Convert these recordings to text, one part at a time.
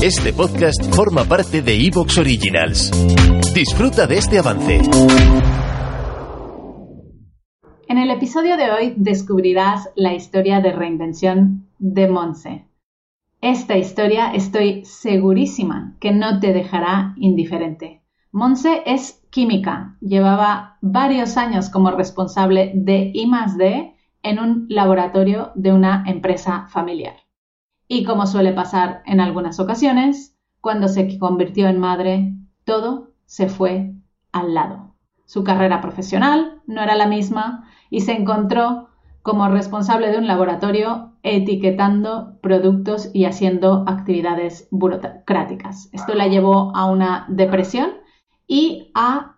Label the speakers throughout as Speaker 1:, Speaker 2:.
Speaker 1: Este podcast forma parte de Evox Originals. Disfruta de este avance.
Speaker 2: En el episodio de hoy descubrirás la historia de reinvención de Monse. Esta historia estoy segurísima que no te dejará indiferente. Monse es química, llevaba varios años como responsable de I+D en un laboratorio de una empresa familiar. Y como suele pasar en algunas ocasiones, cuando se convirtió en madre, todo se fue al lado. Su carrera profesional no era la misma y se encontró como responsable de un laboratorio etiquetando productos y haciendo actividades burocráticas. Esto la llevó a una depresión y a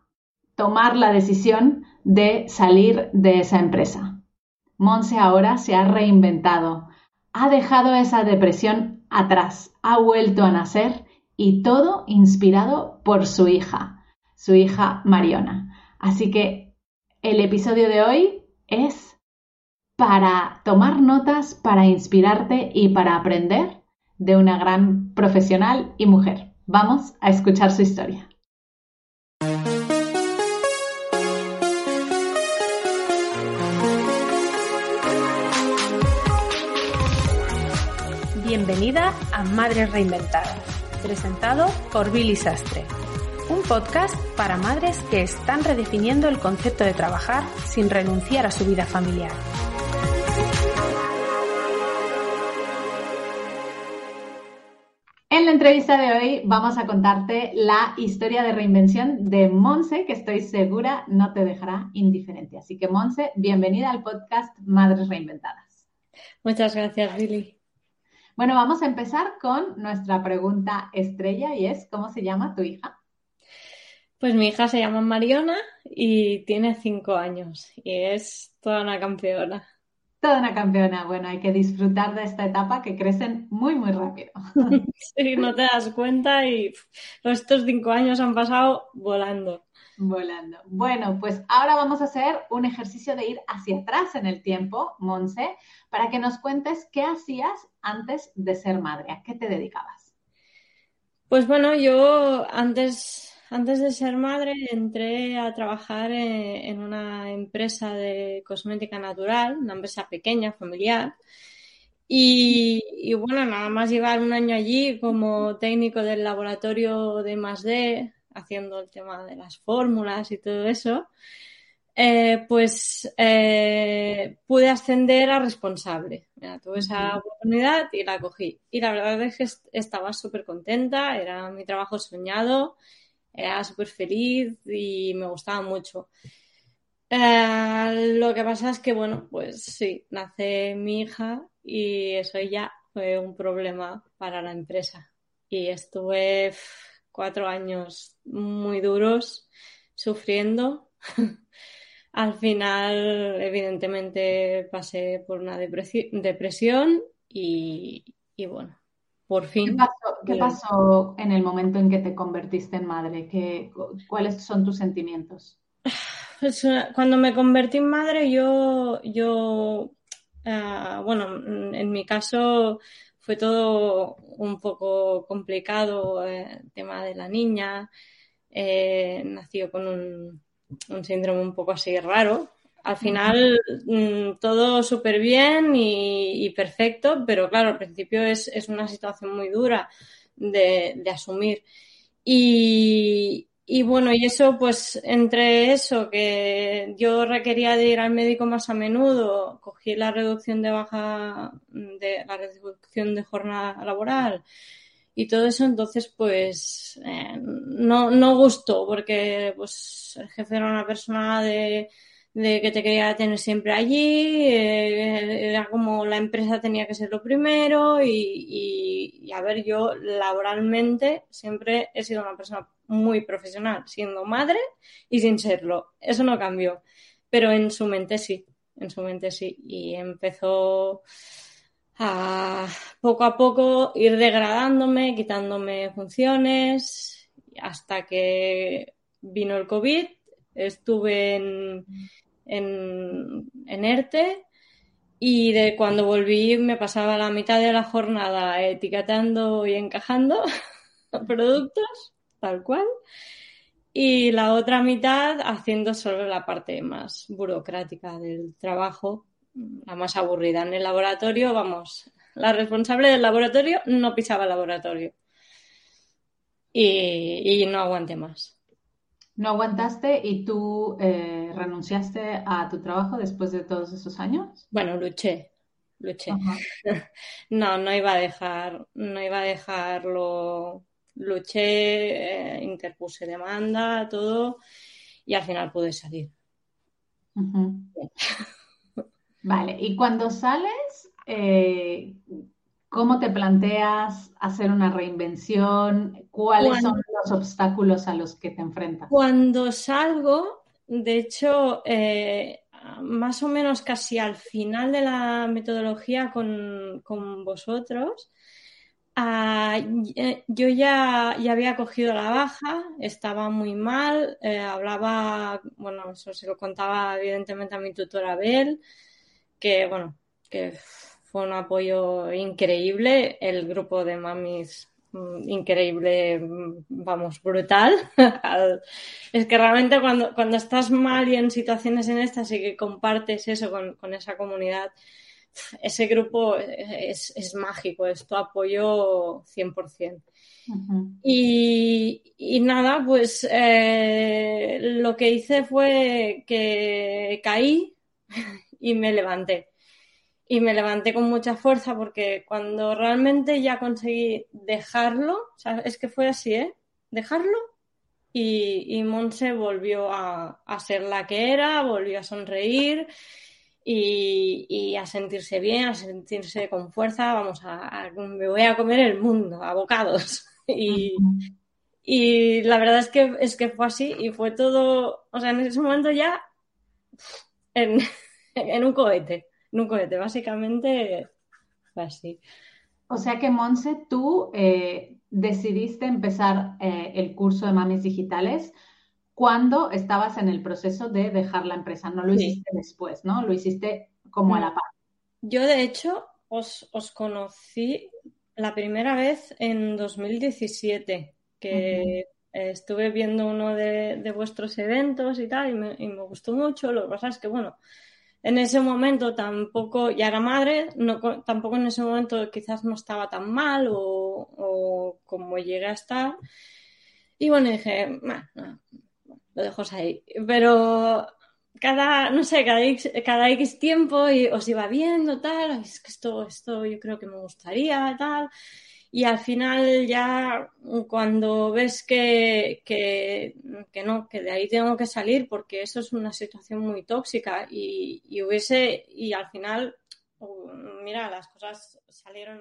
Speaker 2: tomar la decisión de salir de esa empresa. Monse ahora se ha reinventado, ha dejado esa depresión atrás, ha vuelto a nacer y todo inspirado por su hija, su hija Mariona. Así que el episodio de hoy es para tomar notas, para inspirarte y para aprender de una gran profesional y mujer. Vamos a escuchar su historia.
Speaker 3: Bienvenida a Madres Reinventadas, presentado por Billy Sastre, un podcast para madres que están redefiniendo el concepto de trabajar sin renunciar a su vida familiar.
Speaker 2: En la entrevista de hoy vamos a contarte la historia de reinvención de Monse, que estoy segura no te dejará indiferente. Así que Monse, bienvenida al podcast Madres Reinventadas.
Speaker 3: Muchas gracias, Billy.
Speaker 2: Bueno, vamos a empezar con nuestra pregunta estrella y es, ¿cómo se llama tu hija?
Speaker 3: Pues mi hija se llama Mariona y tiene cinco años y es toda una campeona.
Speaker 2: Toda una campeona. Bueno, hay que disfrutar de esta etapa que crecen muy, muy rápido.
Speaker 3: Sí, no te das cuenta y estos cinco años han pasado volando.
Speaker 2: Volando. Bueno, pues ahora vamos a hacer un ejercicio de ir hacia atrás en el tiempo, Monse, para que nos cuentes qué hacías antes de ser madre, a qué te dedicabas.
Speaker 3: Pues bueno, yo antes, antes de ser madre entré a trabajar en, una empresa de cosmética natural, una empresa pequeña, familiar. Y, bueno, nada más llevar un año allí como técnico del laboratorio de D haciendo el tema de las fórmulas y todo eso, eh, pues eh, pude ascender a responsable. tuve esa oportunidad y la cogí. Y la verdad es que estaba súper contenta, era mi trabajo soñado, era súper feliz y me gustaba mucho. Eh, lo que pasa es que, bueno, pues sí, nace mi hija y eso ya fue un problema para la empresa. Y estuve cuatro años muy duros sufriendo. Al final, evidentemente, pasé por una depresión y, bueno, por fin.
Speaker 2: ¿Qué pasó, en el momento en que te convertiste en madre? ¿Qué, ¿Cuáles son tus sentimientos?
Speaker 3: Pues, eh, cuando me convertí en madre, yo, yo ah, bueno, en mi caso fue todo un poco complicado, eh, el tema de la niña, eh, nació con un, síndrome un poco así raro. Al final mm, todo súper bien y, perfecto, pero claro, al principio es, una situación muy dura de, asumir. Y, bueno, y eso, pues entre eso, que yo requería de ir al médico más a menudo, cogí la reducción de baja, de la reducción de jornada laboral y todo eso, entonces pues eh, no, no gustó, porque pues el jefe era una persona de, de que te quería tener siempre allí, eh, era como la empresa tenía que ser lo primero y, y a ver, yo laboralmente siempre he sido una persona muy profesional, siendo madre y sin serlo. Eso no cambió, pero en su mente sí, en su mente sí. Y empezó a poco a poco ir degradándome, quitándome funciones, hasta que vino el COVID, estuve en, en, en ERTE Y de cuando volví me pasaba la mitad de la jornada etiquetando y encajando productos, tal cual. Y la otra mitad haciendo solo la parte más burocrática del trabajo, la más aburrida. En el laboratorio, vamos, la responsable del laboratorio no pisaba el laboratorio. Y, no aguanté más.
Speaker 2: ¿No aguantaste y tú eh, renunciaste a tu trabajo después de todos esos años?
Speaker 3: Bueno, luché, luché. no, no iba a dejar, no iba a dejarlo. Luché, eh, interpuse demanda, todo, y al final pude salir.
Speaker 2: Vale, y cuando sales, eh, ¿Cómo te planteas hacer una reinvención? ¿Cuáles son los obstáculos a los que te enfrentas?
Speaker 3: Cuando salgo, de hecho, eh, más o menos casi al final de la metodología con, vosotros, ah, yo ya, ya, había cogido la baja, estaba muy mal, eh, hablaba, bueno, eso se lo contaba evidentemente a mi tutora Bel, que bueno, que fue un apoyo increíble, el grupo de mamis mm, increíble, mm, vamos, brutal. es que realmente cuando, cuando estás mal y en situaciones en estas y que compartes eso con, esa comunidad, ese grupo es, mágico, es tu apoyo 100%. y, y, nada, pues eh, lo que hice fue que caí y me levanté y me levanté con mucha fuerza porque cuando realmente ya conseguí dejarlo, o sea, es que fue así, ¿eh? Dejarlo y, y Monse volvió a, ser la que era, volvió a sonreír y, a sentirse bien, a sentirse con fuerza, vamos, a, me voy a comer el mundo, a bocados. Y, y la verdad es que, es que fue así y fue todo, o sea, en ese momento ya en, en un cohete un cohete. Básicamente fue así.
Speaker 2: O sea que, Monse, tú eh, decidiste empezar eh, el curso de mamis digitales cuando estabas en el proceso de dejar la empresa. No lo hiciste después, ¿no? Lo hiciste como a la par.
Speaker 3: Yo, de hecho, os, conocí la primera vez en 2017, que estuve viendo uno de, vuestros eventos y tal, y me, y me, gustó mucho. Lo que pasa es que, bueno, en ese momento tampoco, ya era madre, no, tampoco en ese momento quizás no estaba tan mal o, como llegué a estar. Y bueno, dije, lo dejo ahí. Pero cada, no sé, cada X, cada X tiempo y os iba viendo, tal, es que esto, esto yo creo que me gustaría, tal y al final ya cuando ves que, que, no, que de ahí tengo que salir porque eso es una situación muy tóxica y, y hubiese, y al final, mira, las cosas salieron